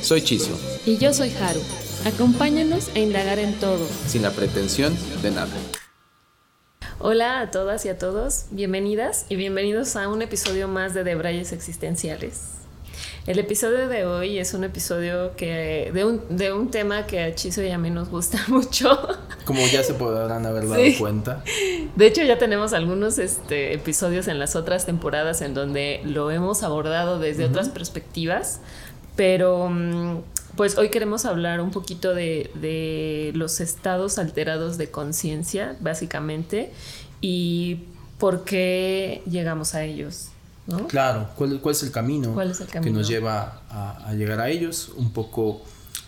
Soy Chiso. Y yo soy Haru. Acompáñanos a indagar en todo. Sin la pretensión de nada. Hola a todas y a todos, bienvenidas y bienvenidos a un episodio más de Debrayes Existenciales. El episodio de hoy es un episodio que de un, de un tema que a Chiso y a mí nos gusta mucho. Como ya se podrán haber dado cuenta. De hecho, ya tenemos algunos este, episodios en las otras temporadas en donde lo hemos abordado desde otras perspectivas, pero mm, pues hoy queremos hablar un poquito de, los estados alterados de conciencia, básicamente, y por qué llegamos a ellos. ¿no? Claro, ¿cuál, es el camino, que nos lleva a, llegar a ellos? Un poco...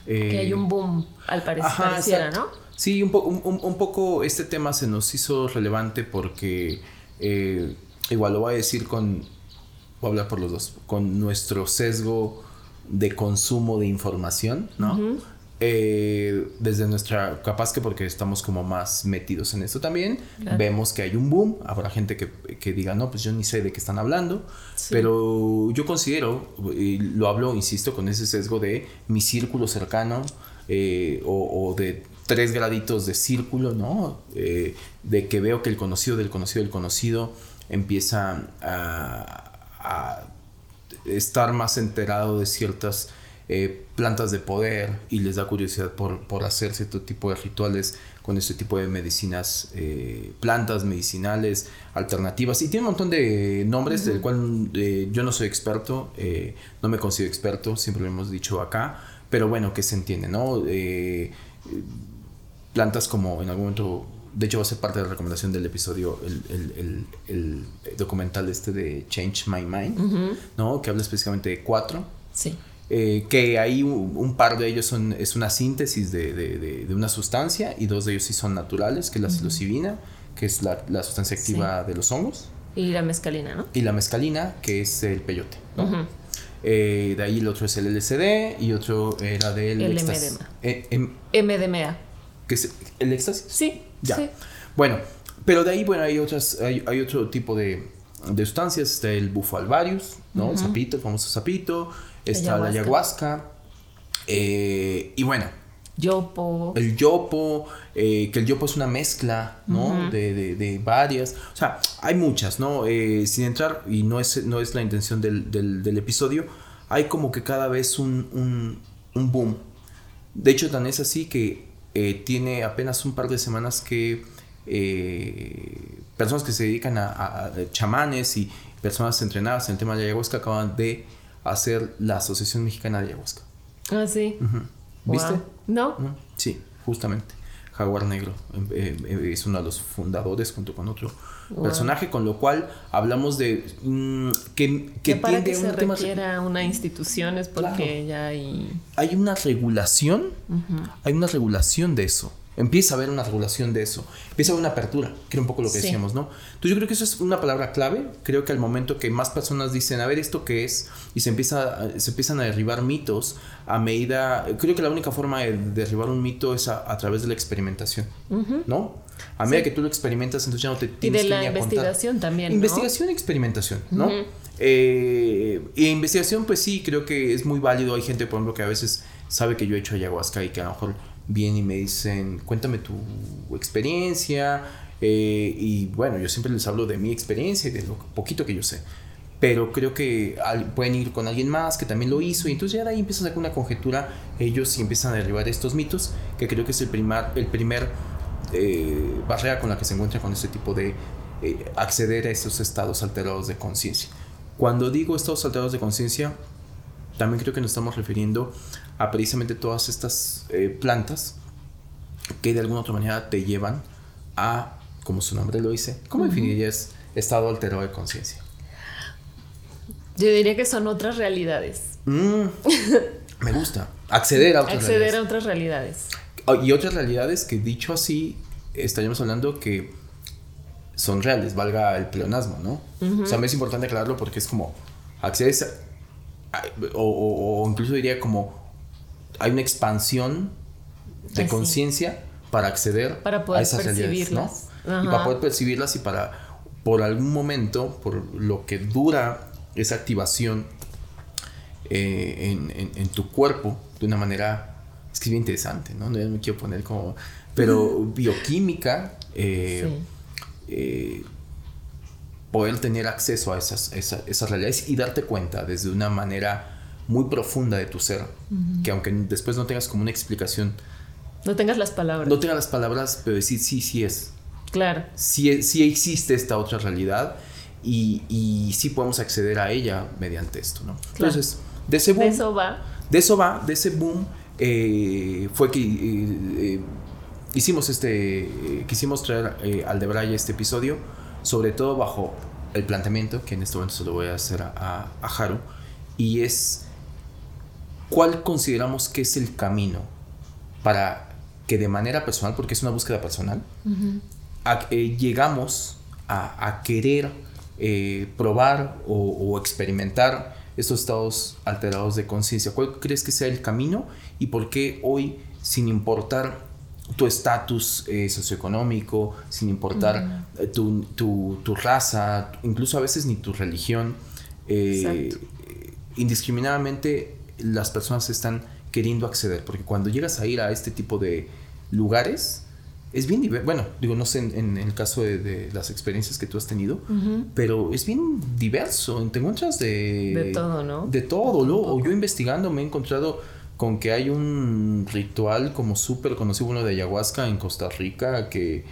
Eh, que hay un boom, al parecer, pareciera, ¿no? Sí, un, un, poco este tema se nos hizo relevante porque, eh, igual lo voy a decir con, voy a hablar por los dos, con nuestro sesgo de consumo de información, ¿no? Eh, desde nuestra, capaz que porque estamos como más metidos en esto también, vemos que hay un boom, habrá gente que, diga, no, pues yo ni sé de qué están hablando, pero yo considero, y lo hablo, insisto, con ese sesgo de mi círculo cercano eh, o, de tres graditos de círculo, ¿no? Eh, de que veo que el conocido del conocido del conocido empieza a estar más enterado de ciertas eh, plantas de poder y les da curiosidad por, hacer cierto tipo de rituales con este tipo de medicinas, eh, plantas medicinales alternativas. Y tiene un montón de nombres del cual eh, yo no soy experto, no me considero experto, siempre lo hemos dicho acá, pero bueno, que se entiende, ¿no? plantas como en algún momento de hecho va a ser parte de la recomendación del episodio, el, documental este de Change My Mind, ¿no? Que habla específicamente de cuatro. Sí. Eh, que ahí un, par de ellos son, es una síntesis de, una sustancia y dos de ellos sí son naturales, que es la psilocibina, que es la, sustancia activa de los hongos. Y la mescalina, ¿no? Y la mescalina, que es el peyote, ¿no? Eh, de ahí el otro es el LSD y otro era del el MDMA. Eh, em, MDMA. ¿Qué es el éxtasis? Sí. Ya. Bueno, pero de ahí, bueno, hay otras, hay, otro tipo de, de, sustancias. Está el bufo alvarius, ¿no? El sapito, el famoso sapito. Está la ayahuasca. Eh, y bueno. Yopo. El yopo, eh, que el yopo es una mezcla, ¿no? de, de, varias. O sea, hay muchas, ¿no? Eh, sin entrar, y no es, no es la intención del, del, episodio, hay como que cada vez un, un, un boom. De hecho, tan es así que eh, tiene apenas un par de semanas que eh, personas que se dedican a, chamanes y personas entrenadas en el tema de ayahuasca acaban de hacer la Asociación Mexicana de Ayahuasca. Ah, sí. ¿Viste? No. Sí, justamente. Jaguar Negro. Eh, es uno de los fundadores junto con otro personaje, con lo cual hablamos de mm, que, que, para que se requiera una institución es porque ya hay... Hay una regulación, hay una regulación de eso. Empieza a haber una regulación de eso. Empieza a haber una apertura, que era un poco lo que decíamos, ¿no? Entonces yo creo que eso es una palabra clave. Creo que al momento que más personas dicen, a ver, ¿esto qué es? Y se, empieza, se empiezan a derribar mitos a medida... Creo que la única forma de derribar un mito es a, través de la experimentación, ¿no? A medida que tú lo experimentas, entonces ya no te tienes y de la investigación también. Investigación y experimentación, ¿no? Eh, y investigación, pues sí, creo que es muy válido. Hay gente, por ejemplo, que a veces sabe que yo he hecho ayahuasca y que a lo mejor viene y me dicen, cuéntame tu experiencia. Eh, y bueno, yo siempre les hablo de mi experiencia y de lo poquito que yo sé. Pero creo que pueden ir con alguien más que también lo hizo. Y entonces ya de ahí empiezan a sacar una conjetura ellos y empiezan a derribar estos mitos, que creo que es el, primer el primer eh, barrera con la que se encuentra con este tipo de eh, acceder a estos estados alterados de conciencia. Cuando digo estados alterados de conciencia, también creo que nos estamos refiriendo a precisamente todas estas eh, plantas que de alguna otra manera te llevan a, como su nombre lo dice, ¿cómo definirías estado alterado de conciencia? Yo diría que son otras realidades. Mm, me gusta. acceder a otras acceder realidades. a otras realidades. Ah, Y otras realidades que dicho así, estaríamos hablando que son reales, valga el pleonasmo, ¿no? O sea, me es importante aclararlo porque es como accedes a- a- o, o- o incluso diría como hay una expansión de conciencia para acceder Para poder a esas realidades, ¿no? percibirlas. Y Ajá. para poder percibirlas y para, por algún momento, por lo que dura esa activación eh, en, en- en tu cuerpo de una manera, es que es bien interesante, ¿no? No me quiero poner como, pero bioquímica, eh, Sí. eh, poder tener acceso a esas, esa- esas realidades y darte cuenta desde una manera muy profunda de tu ser, que aunque después no tengas como una explicación, No tengas las palabras. no tengas las palabras, pero decir sí, sí es, Claro. sí, sí existe esta otra realidad y, y sí podemos acceder a ella mediante esto, ¿no? Claro. Entonces, de ese boom, De eso va. de eso va, de ese boom eh, fue que eh, eh, hicimos este, eh, quisimos traer eh, al Debray este episodio, sobre todo bajo el planteamiento, que en este momento se lo voy a hacer a, a, a Haru, y es cuál consideramos que es el camino para que de manera personal, porque es una búsqueda personal, a- eh, llegamos a, a querer eh, probar o, o experimentar estos estados alterados de conciencia. ¿Cuál crees que sea el camino y por qué hoy, sin importar tu estatus eh, socioeconómico, sin importar tu, tu- tu raza, incluso a veces ni tu religión, indiscriminadamente las personas están queriendo acceder? Porque cuando llegas a ir a este tipo de lugares, es bien diverso. Bueno, digo, no sé en, en el caso de, de las experiencias que tú has tenido, pero es bien diverso. Te encuentras de. De todo, ¿no? De todo. Luego, yo investigando me he encontrado con que hay un ritual como súper conocido, uno de ayahuasca en Costa Rica, que,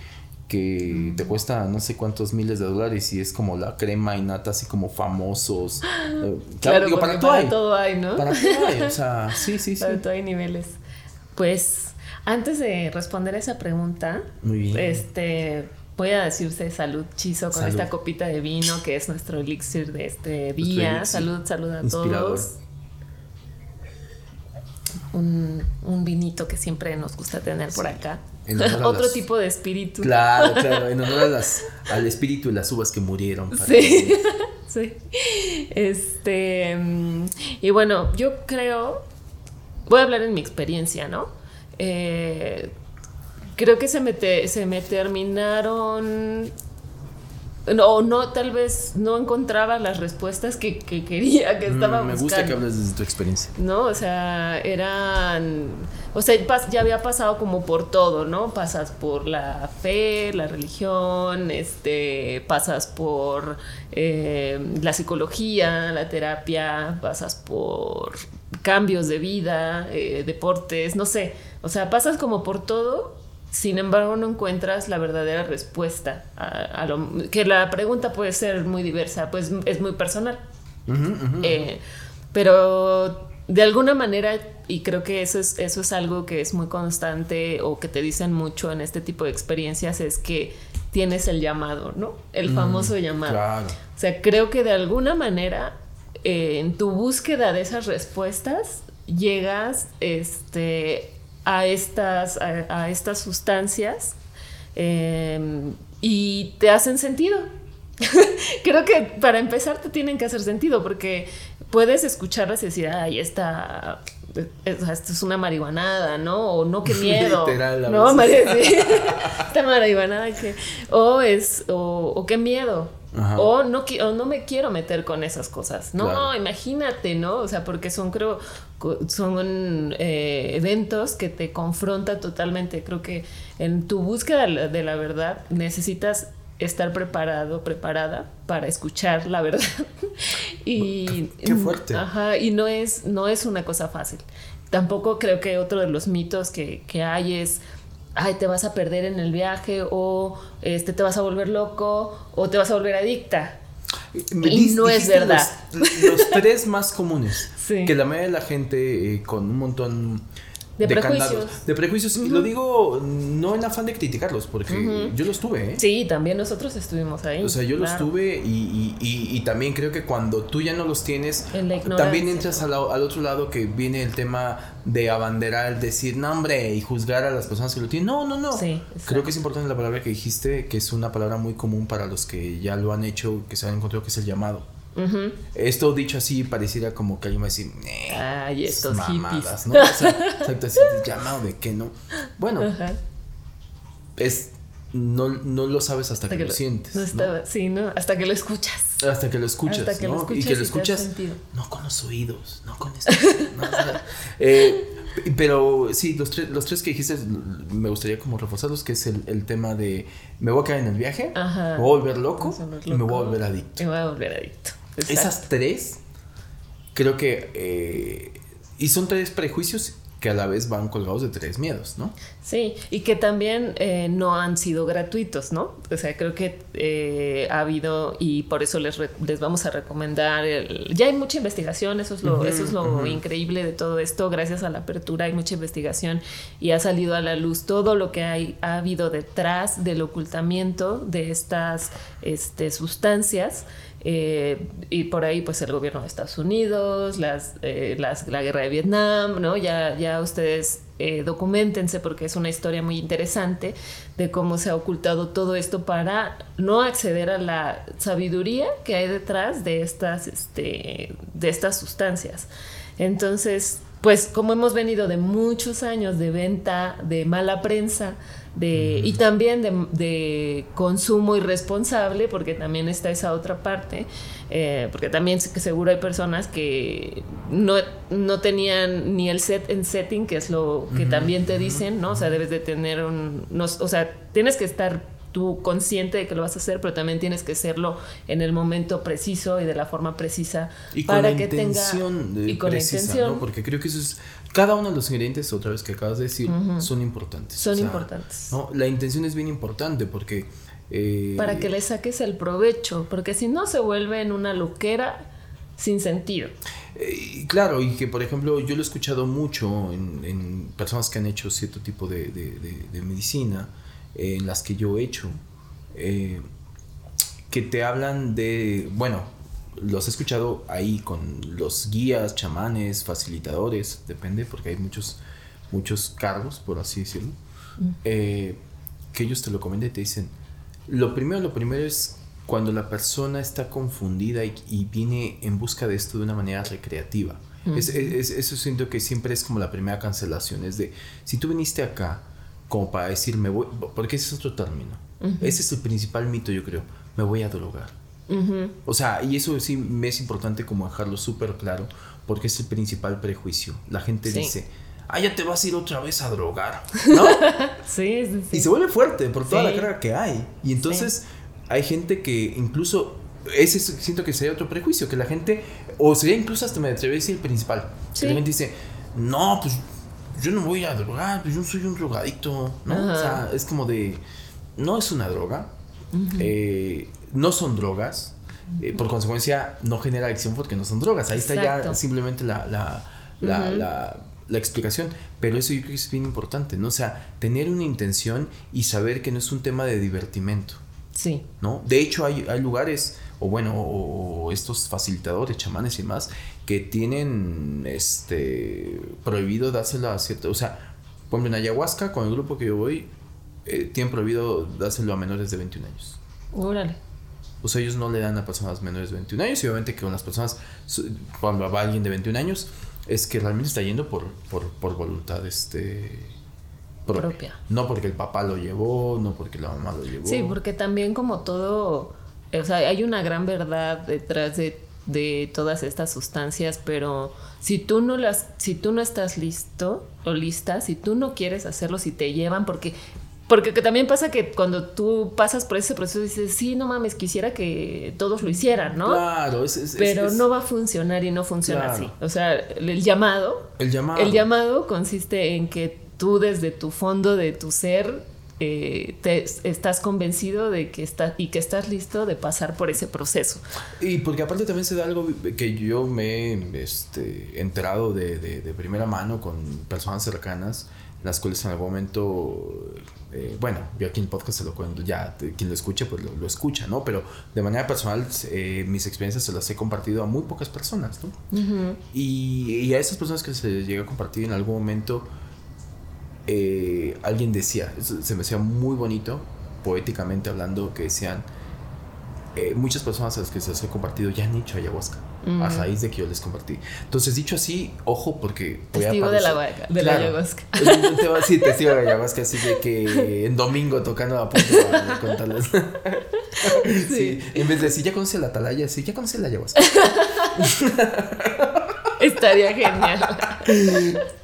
que te cuesta no sé cuántos miles de dólares y es como la crema y nata, así como famosos. Claro, digo, para todo hay. todo hay, ¿no? Para todo hay, o sea, sí, sí, sí. Para todo hay niveles. Pues, antes de responder a esa pregunta, Muy bien. este voy a decirse salud chizo con Salud. esta copita de vino que es nuestro elixir de este día. Salud, salud a Inspirador. todos. Un, un vinito que siempre nos gusta tener por acá. En honor a Otro las- tipo de espíritu. Claro, claro, en honor a las, al espíritu y las uvas que murieron. para- Sí, sí. Este, mm, y bueno, yo creo, voy a hablar en mi experiencia, ¿no? Eh, creo que se me, te- se me terminaron, no, no, tal vez no encontraba las respuestas que, que quería, que estaba Mm, Me buscando. gusta que hables desde tu experiencia. ¿no? O sea, eran, o sea, ya había pasado como por todo, ¿no? Pasas por la fe, la religión, este, pasas por eh, la psicología, la terapia, pasas por cambios de vida, eh, deportes, no sé, o sea, pasas como por todo. Sin embargo, no encuentras la verdadera respuesta a, a lo que la pregunta puede ser muy diversa, pues es muy personal. Eh, pero de alguna manera, y creo que eso es, eso es algo que es muy constante o que te dicen mucho en este tipo de experiencias, es que tienes el llamado, ¿no? El famoso llamado. Claro. O sea, creo que de alguna manera, eh, en tu búsqueda de esas respuestas, llegas este, a, estas, a, a estas sustancias eh, y te hacen sentido. creo que para empezar te tienen que hacer sentido porque puedes escucharlas y decir, ay, esta, esta es una marihuanada, ¿no? O no, qué miedo. Literal, no. María, sí. esta marihuanada que... O es, o, o qué miedo. Ajá. O no, o no me quiero meter con esas cosas. No, Claro. imagínate, ¿no? O sea, porque son, creo, son eh, eventos que te confrontan totalmente. Creo que en tu búsqueda de la verdad necesitas estar preparado, preparada para escuchar la verdad. y Qué fuerte. Ajá, y no es, no es una cosa fácil. Tampoco creo que otro de los mitos que, que hay es ay, te vas a perder en el viaje o este te vas a volver loco o te vas a volver adicta. Me Y no es verdad. Los, los tres más comunes. Sí. Que la mayoría de la gente eh, con un montón De prejuicios. candados, de prejuicios. Y lo digo no en afán de criticarlos, porque yo los tuve, ¿eh? Sí, también nosotros estuvimos ahí. O sea, yo los claro. tuve y, y, y, y también creo que cuando tú ya no los tienes, también entras al, al otro lado que viene el tema de abanderar, decir, no, hombre, y juzgar a las personas que lo tienen. No, no, no. Sí, creo que es importante la palabra que dijiste, que es una palabra muy común para los que ya lo han hecho, que se han encontrado, que es el llamado. Esto dicho así pareciera como que alguien va a decir, "Nee, Ay, estos mamadas", hippies. ¿no? O sea, exacto, así, llamado de qué, ¿no? Bueno, es no, no lo sabes hasta, que, lo sientes. no ¿no? estaba- Sí, ¿no? Hasta que lo escuchas. Hasta que lo escuchas, Hasta que lo ¿no? escuchas y que lo escuchas no con los oídos, no con esto. eh, pero sí, los tres, los tres que dijiste me gustaría como reforzarlos, que es el, el tema de me voy a caer en el viaje, Ajá. me voy a volver loco y me voy a volver adicto. Me voy a volver adicto. Exacto. Esas tres, creo que... eh, y son tres prejuicios que a la vez van colgados de tres miedos, ¿no? Sí, y que también eh, no han sido gratuitos, ¿no? O sea, creo que eh, ha habido, y por eso les, re- les vamos a recomendar, el- ya hay mucha investigación, eso es lo, eso es lo increíble de todo esto, gracias a la apertura hay mucha investigación y ha salido a la luz todo lo que hay, ha habido detrás del ocultamiento de estas este, sustancias. Eh, y por ahí pues el gobierno de Estados Unidos, las, eh, las- la guerra de Vietnam, ¿no? Ya, ya ustedes eh, documentense porque es una historia muy interesante de cómo se ha ocultado todo esto para no acceder a la sabiduría que hay detrás de estas, este, de estas sustancias. Entonces, pues como hemos venido de muchos años de venta, de mala prensa, de, y también de, de consumo irresponsable, porque también está esa otra parte, eh, porque también sé que seguro hay personas que no, no tenían ni el set en setting, que es lo que también te dicen, ¿no? O sea, debes de tener un, no- o sea, tienes que estar tú consciente de que lo vas a hacer, pero también tienes que hacerlo en el momento preciso y de la forma precisa Y para que intención tenga y con la precisa, intención ¿no? Porque creo que eso es... Cada uno de los ingredientes, otra vez que acabas de decir, son importantes. son importantes. ¿no? La intención es bien importante porque... eh, para que le saques el provecho, porque si no se vuelve en una loquera sin sentido. Eh, claro, y que por ejemplo yo lo he escuchado mucho en, en personas que han hecho cierto tipo de, de- de- de medicina, eh, en las que yo he hecho, eh, que te hablan de, bueno, los he escuchado ahí con los guías, chamanes, facilitadores, depende, porque hay muchos, muchos cargos, por así decirlo, eh, que ellos te lo comentan y te dicen, lo primero, lo primero es cuando la persona está confundida y, y viene en busca de esto de una manera recreativa. Es- es- eso siento que siempre es como la primera cancelación, es de, si tú viniste acá como para decir, me voy, porque ese es otro término, ese es el principal mito yo creo, me voy a drogar. O sea, y eso sí me es importante como dejarlo súper claro, porque es el principal prejuicio. La gente Sí. dice, ah, ya te vas a ir otra vez a drogar, ¿no? Sí, sí, sí. Y se vuelve fuerte por toda Sí. la carga que hay. Y entonces hay gente que incluso, ese es- siento que sería otro prejuicio, que la gente, o sería incluso hasta me atrevería a decir el principal, Sí. que la gente dice, no, pues yo no voy a drogar, pues yo soy un drogadicto, ¿no? O sea, es como de, no es una droga, eh, no son drogas, eh, por consecuencia no genera adicción porque no son drogas. Ahí está ya Exacto. simplemente la, la, la, la- la explicación. Pero eso yo creo que es bien importante, ¿no? O sea, tener una intención y saber que no es un tema de divertimento, Sí. ¿no? De hecho, hay, hay lugares, o bueno, o, estos facilitadores, chamanes y más, que tienen este prohibido dárselo a cierto. O sea, por ejemplo, en ayahuasca, con el grupo que yo voy, eh, tienen prohibido dárselo a menores de 21 años. Órale. O sea, ellos no le dan a personas menores de 21 años. Y obviamente que con las personas, cuando va alguien de 21 años, es que realmente está yendo por, por, por voluntad este, propia. Propia. No porque el papá lo llevó, no porque la mamá lo llevó. Sí, porque también como todo, o sea, hay una gran verdad detrás de, de todas estas sustancias, pero si tú no las, si tú no estás listo o lista, si tú no quieres hacerlo, si te llevan, porque porque que también pasa que cuando tú pasas por ese proceso dices, sí, no mames, quisiera que todos lo hicieran, ¿no? Claro, es, es- es- Pero es- no va a funcionar y no funciona Claro. así. O sea, el llamado El llamado. El llamado consiste en que tú desde tu fondo de tu ser eh, te, estás convencido de que estás y que estás listo de pasar por ese proceso. Y porque aparte también se da algo que yo me he este, enterado de, de, primera mano con personas cercanas, las cuales en algún momento, eh, bueno, yo aquí en el podcast se lo cuento, ya quien lo escuche pues lo, escucha, ¿no? Pero de manera personal eh, mis experiencias se las he compartido a muy pocas personas, ¿no? y, y, a esas personas que se llega a compartir en algún momento eh, alguien decía, se me hacía muy bonito, poéticamente hablando, que decían, eh, muchas personas a las que se les he compartido ya han hecho ayahuasca. A raíz de que yo les compartí. Entonces, dicho así, ojo, porque. testigo de, la, de la ayahuasca. sí, testigo de la ayahuasca, así de que en domingo tocando la puerta para contarles. sí. En vez de decir, ya conoce la atalaya, sí, ya conoce la ayahuasca. Estaría genial.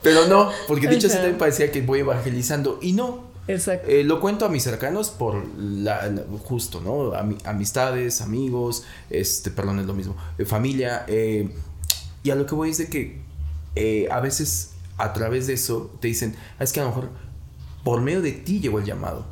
Pero no, porque dicho así también parecía que voy evangelizando y no. Exacto. Eh, lo cuento a mis cercanos por la, justo, ¿no? amistades, amigos, este, perdón, es lo mismo, eh, familia. Eh, y a lo que voy es de que a veces a través de eso te dicen, ah, es que a lo mejor por medio de ti llegó el llamado.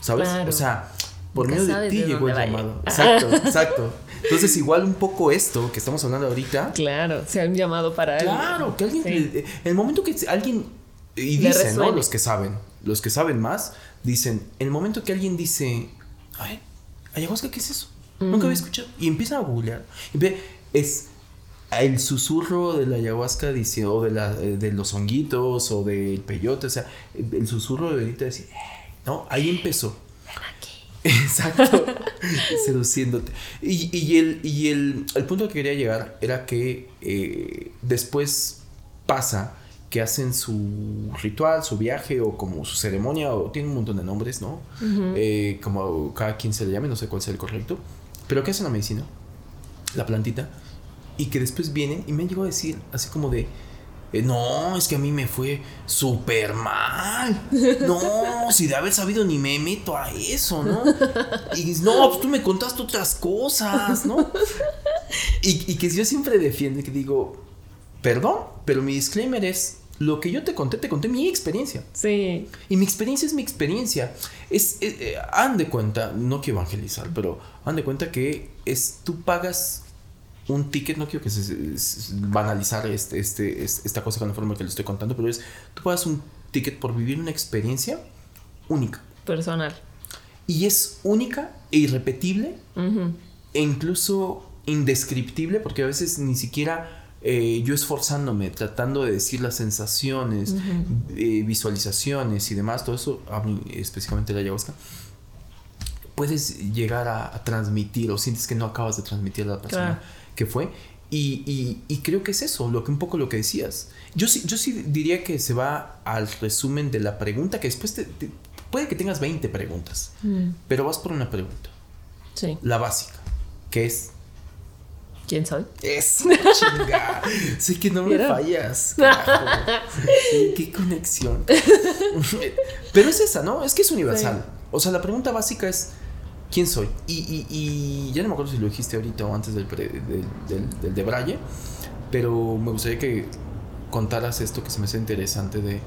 ¿Sabes? O sea, por medio de ti llegó el llamado. Exacto, exacto. Entonces, igual un poco esto que estamos hablando ahorita. Claro, se han llamado para. Claro, que alguien. En el momento que alguien. Y dicen, ¿no? Los que saben. Los que saben más, dicen. En el momento que alguien dice. Ay, ayahuasca, ¿qué es eso? Nunca había escuchado. Y empiezan a googlear. Es el susurro de la ayahuasca dice, o de, la, eh, de los honguitos o del peyote, o sea, el susurro de ahorita decir, no, ahí empezó. Exacto, seduciéndote. Y, y, el, y el, el, punto que quería llegar era que eh, después pasa que hacen su ritual, su viaje o como su ceremonia, o tiene un montón de nombres, ¿no? Eh, como cada quien se le llame, no sé cuál sea el correcto. Pero que hacen la medicina, la plantita, y que después vienen y me han llegado a decir así como de no, es que a mí me fue súper mal. No, si de haber sabido ni me meto a eso, ¿no? Y no, pues tú me contaste otras cosas, ¿no? Y, y que yo siempre defiendo, que digo, perdón, pero mi disclaimer es, lo que yo te conté, te conté mi experiencia. Sí. Y mi experiencia es mi experiencia. Es, eh, han de cuenta, no quiero evangelizar, pero han de cuenta que es, tú pagas un ticket, no quiero que se, banalizar este, este, esta cosa con la forma que le estoy contando, pero es, tú pagas un ticket por vivir una experiencia única. Personal. Y es única e irrepetible e incluso indescriptible, porque a veces ni siquiera eh, yo esforzándome, tratando de decir las sensaciones, eh, visualizaciones y demás, todo eso, específicamente la ayahuasca, puedes llegar a, transmitir o sientes que no acabas de transmitir a la persona que fue. Y, y, creo que es eso, lo que un poco lo que decías. Yo sí, yo sí diría que se va al resumen de la pregunta, que después te, puede que tengas 20 preguntas, mm. pero vas por una pregunta. Sí. La básica, que es... ¿Quién soy? Es chinga. sé que no me fallas. Qué conexión. pero es esa, ¿no? Es que es universal. O sea, la pregunta básica es quién soy. Y, ya no me acuerdo si lo dijiste ahorita o antes del, del, de Braille, pero me gustaría que contaras esto que se me hace interesante de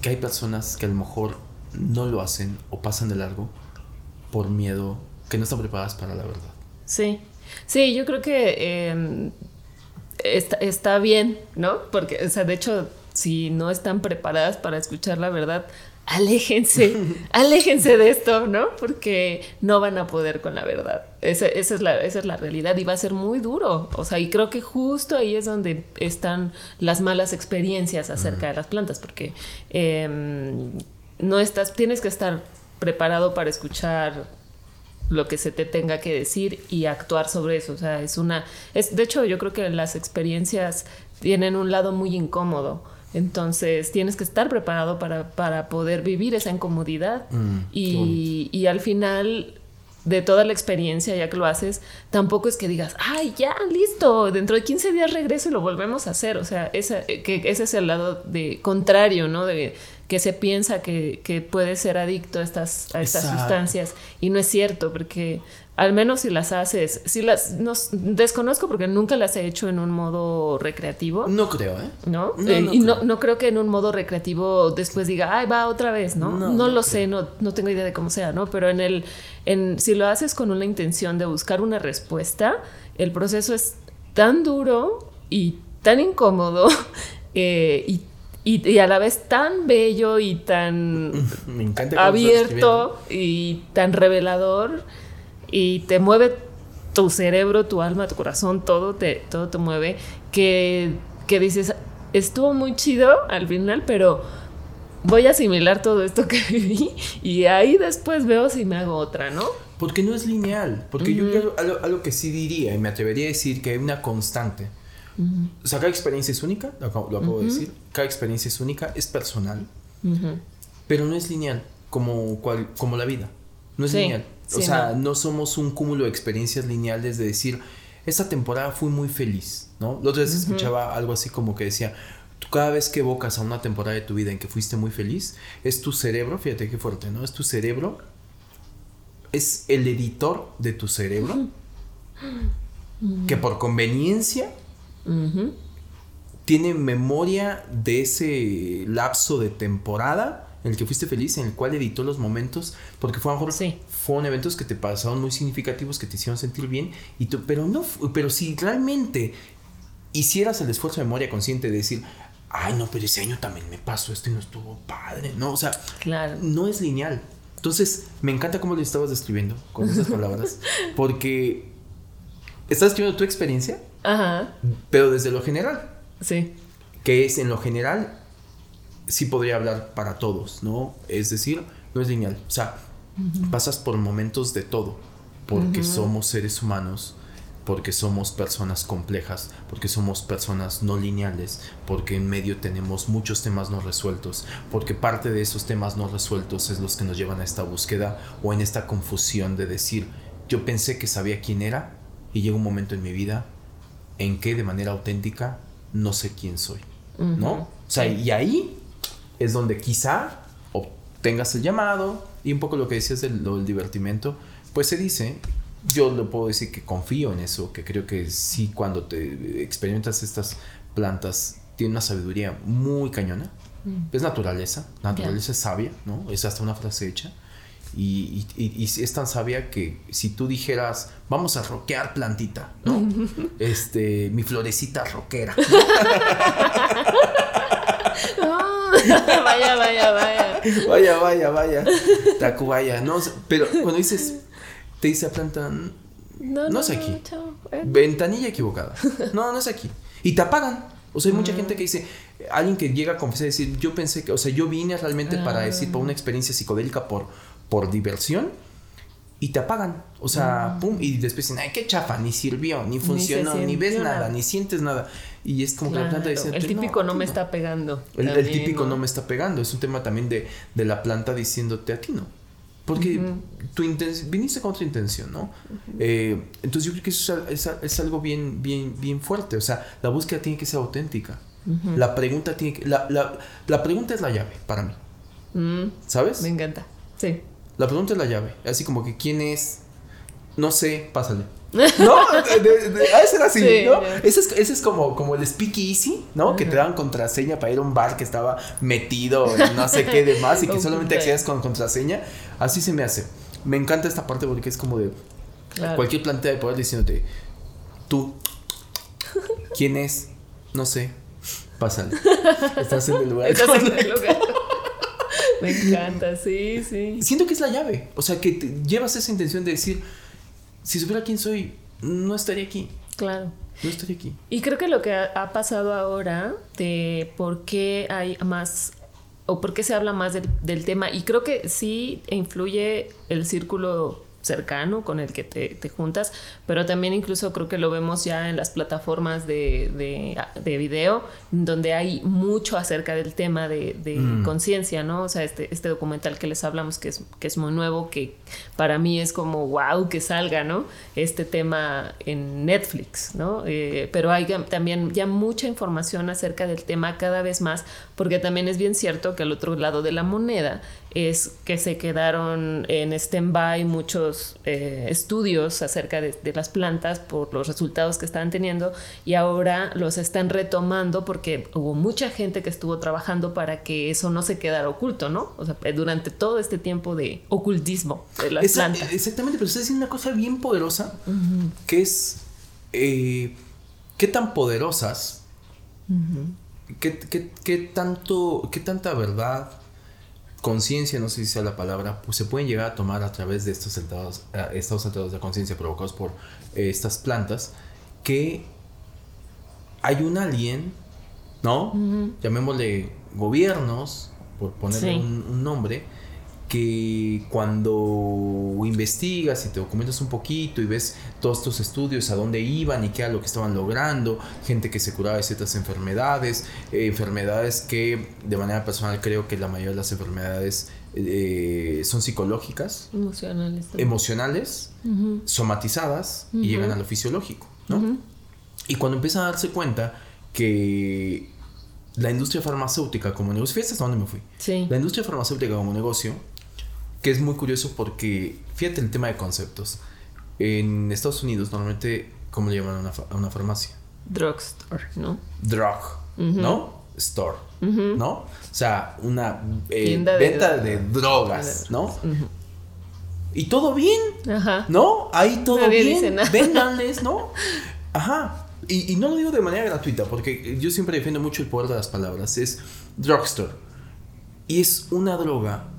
que hay personas que a lo mejor no lo hacen o pasan de largo por miedo, que no están preparadas para la verdad. Sí, sí, yo creo que em, está, está bien, ¿no? Porque, o sea, de hecho, si no están preparadas para escuchar la verdad, aléjense, aléjense de esto, ¿no? Porque no van a poder con la verdad. Esa, es la, esa es la realidad y va a ser muy duro. O sea, y creo que justo ahí es donde están las malas experiencias acerca de las plantas, porque em, no estás, tienes que estar preparado para escuchar lo que se te tenga que decir y actuar sobre eso. O sea, es una, es, de hecho, yo creo que las experiencias tienen un lado muy incómodo entonces tienes que estar preparado para, para poder vivir esa incomodidad mm, y, y, al final de toda la experiencia, ya que lo haces, tampoco es que digas, ay, ya, listo, dentro de 15 días regreso y lo volvemos a hacer. O sea, esa, que ese es el lado de contrario, ¿no? De que se piensa que, que puede ser adicto a estas, a estas sustancias y no es cierto, porque al menos si las haces, si las desconozco porque nunca las he hecho en un modo recreativo. No creo, ¿eh? ¿No? Eh, y no, no, creo que en un modo recreativo después diga, ay, va otra vez, ¿no? No, lo sé, no, no tengo idea de cómo sea, ¿no? Pero en el, en, si lo haces con una intención de buscar una respuesta, el proceso es tan duro y tan incómodo eh, y y, a la vez tan bello y tan abierto y tan revelador y te mueve tu cerebro, tu alma, tu corazón, todo te, todo te mueve, que, que dices, estuvo muy chido al final, pero voy a asimilar todo esto que viví y ahí después veo si me hago otra, ¿no? Porque no es lineal, porque yo algo, algo, que sí diría y me atrevería a decir que hay una constante o sea, cada experiencia es única, lo acabo, de decir. Cada experiencia es única, es personal, pero no es lineal como, como la vida. No es lineal. O sea, no. somos un cúmulo de experiencias lineales de decir, esta temporada fui muy feliz, ¿no? La otra vez escuchaba algo así como que decía, cada vez que evocas a una temporada de tu vida en que fuiste muy feliz, es tu cerebro, fíjate qué fuerte, ¿no? Es tu cerebro, es el editor de tu cerebro, que por conveniencia tiene memoria de ese lapso de temporada en el que fuiste feliz, en el cual editó los momentos, porque fue mejor, fueron eventos que te pasaron muy significativos, que te hicieron sentir bien, y tú, pero no, pero si realmente hicieras el esfuerzo de memoria consciente de decir, ay no, pero ese año también me pasó, este no estuvo padre, no, o sea, no es lineal. Entonces, me encanta cómo lo estabas describiendo con esas palabras, porque estás escribiendo tu experiencia, Ajá. Pero desde lo general. Sí. Que es en lo general, sí podría hablar para todos, ¿no? Es decir, no es lineal. O sea, pasas por momentos de todo, porque somos seres humanos, porque somos personas complejas, porque somos personas no lineales, porque en medio tenemos muchos temas no resueltos, porque parte de esos temas no resueltos es los que nos llevan a esta búsqueda o en esta confusión de decir, yo pensé que sabía quién era y llega un momento en mi vida en que de manera auténtica no sé quién soy, ¿no? O sea, y ahí es donde quizá obtengas el llamado y un poco lo que decías del, del divertimento, pues se dice, yo le puedo decir que confío en eso, que creo que sí cuando te experimentas estas plantas tiene una sabiduría muy cañona. Es naturaleza, naturaleza es sabia, ¿no? Es hasta una frase hecha. Y, es tan sabia que si tú dijeras, vamos a roquear plantita, ¿no? este, mi florecita roquera. vaya, vaya, vaya. Vaya, vaya, vaya. Tacubaya. No, pero cuando dices, te dice a planta, no, no, es aquí. Ventanilla equivocada. No, no es aquí. Y te apagan. O sea, hay mucha gente que dice, alguien que llega a confesar y decir, yo pensé que, o sea, yo vine realmente para decir, por una experiencia psicodélica, por por diversión y te apagan. O sea, mm. pum, y después dicen, ay, qué chafa, ni sirvió, ni funcionó, ni, ves nada, ni sientes nada. Y es como que la planta dice, el típico no, me está pegando. El, típico ¿no? me está pegando. Es un tema también de, de la planta diciéndote a ti no. Porque tu viniste con otra intención, ¿no? Eh, entonces yo creo que eso es, algo bien, bien, bien fuerte. O sea, la búsqueda tiene que ser auténtica. La pregunta tiene que, la, la, la, pregunta es la llave para mí. Mm. ¿Sabes? Me encanta. Sí. La pregunta es la llave. Así como que quién es. No sé, pásale. no, de, ser así, ¿no? Ese es, ese es como, como el speakeasy, ¿no? Que te daban contraseña para ir a un bar que estaba metido en no sé qué demás y que solamente accedías con contraseña. Así se me hace. Me encanta esta parte porque es como de cualquier plantea de poder diciéndote, tú, ¿quién es? No sé, pásale. Estás en el lugar. Estás en el lugar. Me encanta, sí, sí. Siento que es la llave. O sea, que llevas esa intención de decir, si supiera quién soy, no estaría aquí. Claro. No estaría aquí. Y creo que lo que ha, pasado ahora de por qué hay más o por qué se habla más del, del tema, y creo que sí influye el círculo cercano con el que te, juntas, pero también incluso creo que lo vemos ya en las plataformas de, de, video, donde hay mucho acerca del tema de, mm. conciencia, ¿no? O sea, este, este documental que les hablamos que es, que es muy nuevo, que para mí es como, wow, que salga, ¿no? Este tema en Netflix, ¿no? Eh, pero hay también ya mucha información acerca del tema cada vez más, porque también es bien cierto que al otro lado de la moneda es que se quedaron en stand-by muchos eh, estudios acerca de, las plantas por los resultados que estaban teniendo y ahora los están retomando porque hubo mucha gente que estuvo trabajando para que eso no se quedara oculto, ¿no? O sea, durante todo este tiempo de ocultismo de las plantas. Exactamente, pero usted dice una cosa bien poderosa que es eh, qué tan poderosas, qué, tanto, qué tanta verdad conciencia, no sé si sea la palabra, pues se pueden llegar a tomar a través de estos estados, eh, estados alterados de conciencia provocados por eh, estas plantas, que hay un alien, ¿no? Llamémosle gobiernos, por ponerle un, nombre, que cuando investigas y te documentas un poquito y ves todos estos estudios, a dónde iban y qué era lo que estaban logrando, gente que se curaba de ciertas enfermedades, eh, enfermedades que de manera personal creo que la mayoría de las enfermedades eh, son psicológicas, emocionales, emocionales somatizadas y llegan a lo fisiológico, ¿no? Y cuando empiezan a darse cuenta que la industria farmacéutica como negocio, fíjate hasta dónde me fui. Sí. La industria farmacéutica como negocio que es muy curioso porque, fíjate el tema de conceptos. En Estados Unidos normalmente, ¿cómo le llaman a una, farmacia? Drugstore, ¿no? Drug, ¿no? Store, ¿no? O sea, una eh, venta de, drogas, ¿no? Y todo bien, Ajá. ¿no? Ahí todo bien, véndanles, ¿no? Ajá. Y, y, no lo digo de manera gratuita, porque yo siempre defiendo mucho el poder de las palabras. Es drugstore. Y es una droga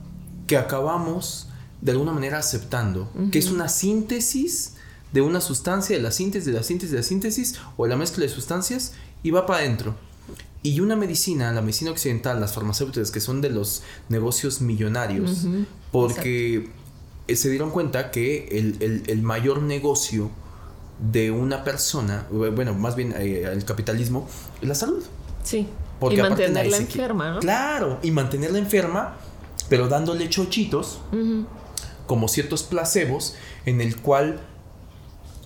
que acabamos de alguna manera aceptando, que es una síntesis de una sustancia, de la síntesis, de la síntesis, de la síntesis, o de la mezcla de sustancias, y va para adentro. Y una medicina, la medicina occidental, las farmacéuticas, que son de los negocios millonarios, porque se dieron cuenta que el, mayor negocio de una persona, bueno, más bien eh, el capitalismo, es la salud. Sí. Porque y mantenerla enferma, ¿no? Claro, y mantenerla enferma pero dándole chochitos, como ciertos placebos, en el cual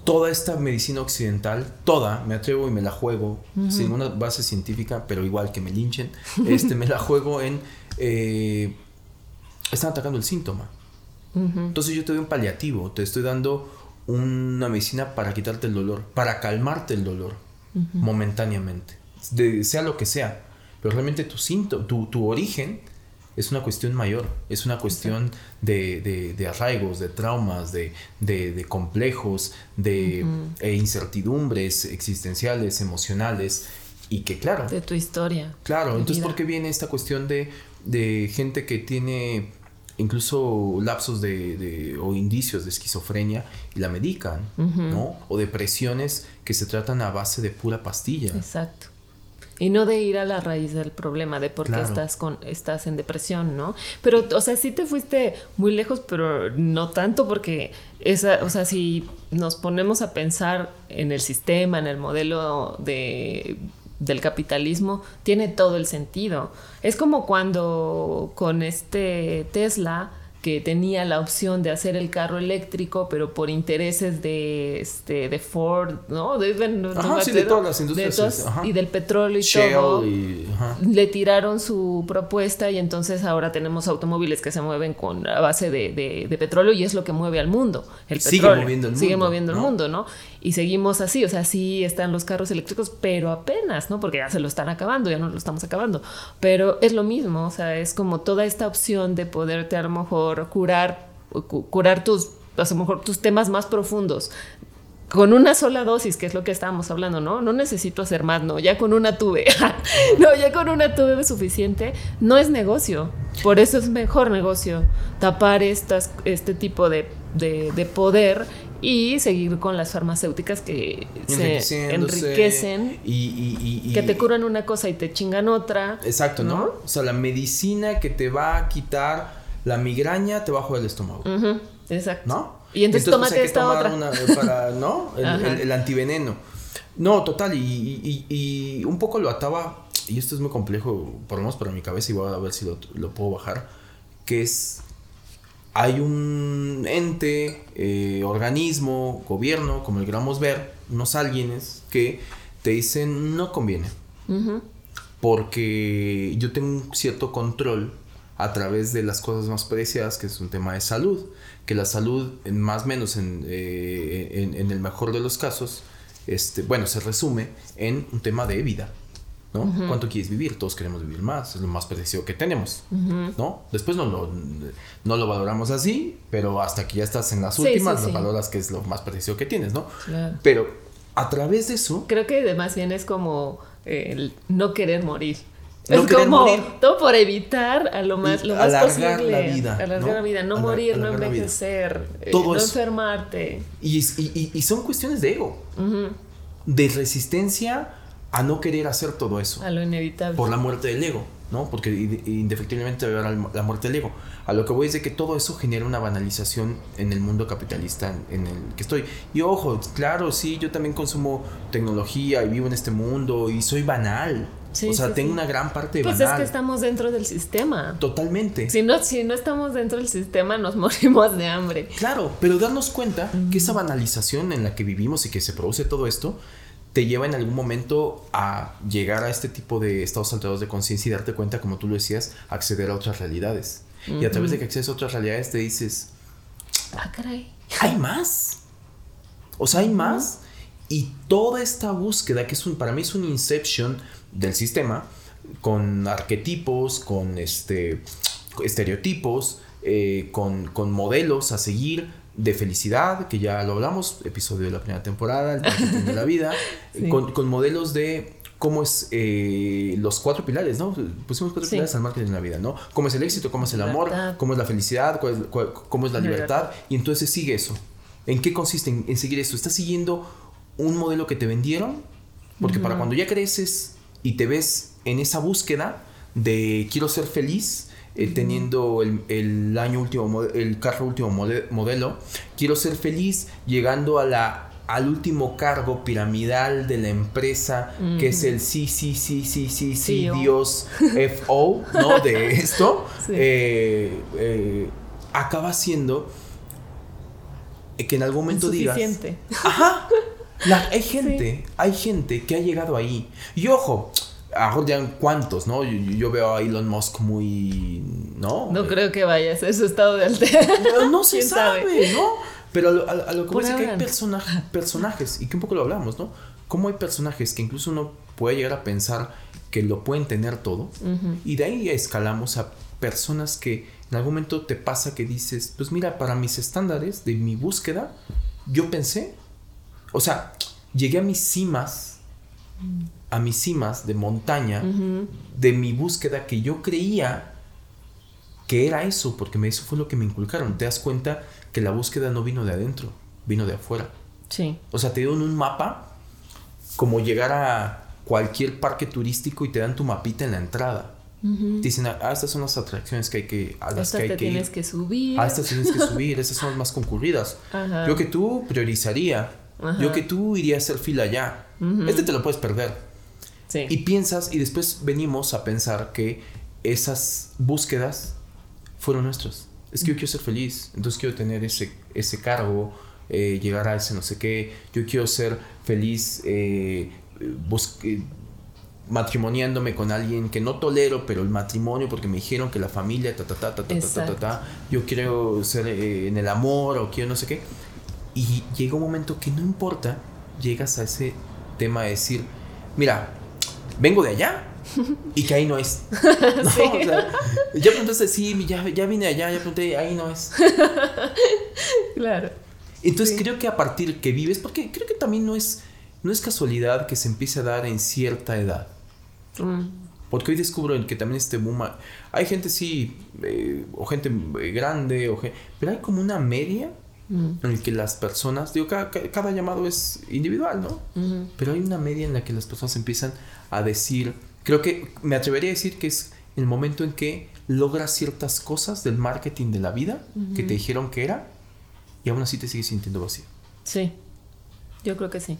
toda esta medicina occidental, toda, me atrevo y me la juego, sin una base científica, pero igual que me linchen, este, me la juego en... Eh, están atacando el síntoma. Entonces yo te doy un paliativo, te estoy dando una medicina para quitarte el dolor, para calmarte el dolor momentáneamente, sea lo que sea. Pero realmente tu, tu, tu origen es una cuestión mayor, es una cuestión de, arraigos, de traumas, de, complejos, de eh, incertidumbres existenciales, emocionales, y que claro... De tu historia. Claro, entonces ¿por qué viene esta cuestión de, gente que tiene incluso lapsos de, o indicios de esquizofrenia y la medican, ¿no? O depresiones que se tratan a base de pura pastilla. Exacto. Y no de ir a la raíz del problema, de por qué estás, con, estás en depresión, ¿no? Pero, o sea, sí te fuiste muy lejos, pero no tanto porque, esa, o sea, si nos ponemos a pensar en el sistema, en el modelo de, del capitalismo, tiene todo el sentido. Es como cuando con este Tesla que tenía la opción de hacer el carro eléctrico, pero por intereses de, este, de Ford, ¿no? De, sí, de todas las industrias. y del petróleo y todo. le tiraron su propuesta y entonces ahora tenemos automóviles que se mueven con a base de, de, petróleo y es lo que mueve al mundo. El sigue moviendo el mundo. Sigue moviendo el mundo, ¿no? Y seguimos así, o sea, sí están los carros eléctricos, pero apenas, ¿no? Porque ya se lo están acabando, ya no lo estamos acabando. Pero es lo mismo, o sea, es como toda esta opción de poderte a lo mejor curar, curar tus, a lo mejor tus temas más profundos, con una sola dosis, que es lo que estábamos hablando, ¿no? No necesito hacer más, no, ya con una tuve, no, ya con una tuve suficiente, no es negocio, por eso es mejor negocio tapar estas, este tipo de, de, de poder y seguir con las farmacéuticas que se enriquecen y, que te curan una cosa y te chingan otra. Exacto, ¿no? O sea, la medicina que te va a quitar la migraña te va a el estómago. Exacto. ¿No? Y entonces, tómate esta otra. para, ¿no? El, antiveneno. No, total, y, un poco lo ataba, y esto es muy complejo, por lo menos para mi cabeza, y voy a ver si lo, lo puedo bajar, que es hay un ente, eh, organismo, gobierno, como el queramos ver, unos alguienes que te dicen no conviene. Porque yo tengo un cierto control a través de las cosas más preciadas, que es un tema de salud, que la salud, más o menos eh, en, en, el mejor de los casos, este, bueno, se resume en un tema de vida. ¿no? ¿Cuánto quieres vivir? Todos queremos vivir más, es lo más preciado que tenemos, ¿no? Después no lo, no lo valoramos así, pero hasta que ya estás en las últimas, lo valoras que es lo más preciado que tienes, ¿no? Pero a través de eso... Creo que más bien es como el no querer morir. No es como todo por evitar a lo más, lo más alargar la vida. Alargar la vida, no morir, no envejecer, eh, no enfermarte. Y, y, y, son cuestiones de ego, de resistencia a no querer hacer todo eso. A lo inevitable. Por la muerte del ego, ¿no? Porque indefectiblemente va a haber la muerte del ego. A lo que voy es de que todo eso genera una banalización en el mundo capitalista en el que estoy. Y ojo, claro, sí, yo también consumo tecnología y vivo en este mundo y soy banal o sea, tengo una gran parte de Pues es que estamos dentro del sistema. Totalmente. Si no, si no estamos dentro del sistema, nos morimos de hambre. Claro, pero darnos cuenta que esa banalización en la que vivimos y que se produce todo esto, te lleva en algún momento a llegar a este tipo de estados alterados de conciencia y darte cuenta, como tú lo decías, acceder a otras realidades. Y a través de que accedes a otras realidades te dices, ah, caray. Hay más. O sea, hay más. Y toda esta búsqueda, que es un, para mí es un inception del sistema, con arquetipos, con este, estereotipos, eh, con, con, modelos a seguir de felicidad, que ya lo hablamos, episodio de la primera temporada, el marketing de la vida, con, con, modelos de cómo es eh, los cuatro pilares, ¿no? Pusimos cuatro pilares al marketing de la vida, ¿no? Cómo es el éxito, cómo es el amor, cómo es la felicidad, cómo es la libertad, y entonces sigue eso. ¿En qué consiste en, seguir eso? ¿Estás siguiendo un modelo que te vendieron? Porque para cuando ya creces y te ves en esa búsqueda de quiero ser feliz, eh, teniendo el, año último, el carro último modelo, quiero ser feliz llegando a la al último cargo piramidal de la empresa, que es el sí, sí, sí, sí, sí, sí, Dios FO, ¿no? De esto, eh, eh, acaba siendo que en algún momento digas. Ajá hay gente, hay gente que ha llegado ahí. Y ojo, ahora ya cuántos, ¿no? Yo, veo a Elon Musk muy, ¿no? No creo que vaya a ser su estado de altera. No, se sabe, ¿no? Pero a, lo que voy es que hay personajes, y que un poco lo hablamos, ¿no? Cómo hay personajes que incluso uno puede llegar a pensar que lo pueden tener todo, y de ahí escalamos a personas que en algún momento te pasa que dices, pues mira, para mis estándares de mi búsqueda, yo pensé o sea, llegué a mis cimas, a mis cimas de montaña, de mi búsqueda que yo creía que era eso, porque eso fue lo que me inculcaron. Te das cuenta que la búsqueda no vino de adentro, vino de afuera. Sí. O sea, te dieron un mapa como llegar a cualquier parque turístico y te dan tu mapita en la entrada. Dicen, ah, estas son las atracciones que hay que, a las que hay que tienes que subir. Ah, estas tienes que subir, estas son las más concurridas. Yo que tú priorizaría yo que tú irías a hacer fila allá. Este te lo puedes perder. Y piensas, y después venimos a pensar que esas búsquedas fueron nuestras. Es que yo quiero ser feliz, entonces quiero tener ese, ese cargo, eh, llegar a ese no sé qué. Yo quiero ser feliz eh, matrimoniándome con alguien que no tolero, pero el matrimonio, porque me dijeron que la familia, ta, ta, ta, ta, ta, ta, ta, ta, Yo quiero ser eh, en el amor o quiero no sé qué. Y llega un momento que no importa, llegas a ese tema de decir, mira, vengo de allá y que ahí no es. ¿No? Sí. O sea, ya preguntaste, sí, ya, ya vine allá, ya pregunté, ahí no es. Claro. Entonces creo que a partir que vives, porque creo que también no es, no es casualidad que se empiece a dar en cierta edad. Mm. Porque hoy descubro que también este boom, hay gente sí, eh, o gente eh, grande, o pero hay como una media en el que las personas, digo, cada, llamado es individual, ¿no? Pero hay una media en la que las personas empiezan a decir, creo que me atrevería a decir que es el momento en que logras ciertas cosas del marketing de la vida que te dijeron que era y aún así te sigues sintiendo vacío. Sí, yo creo que sí.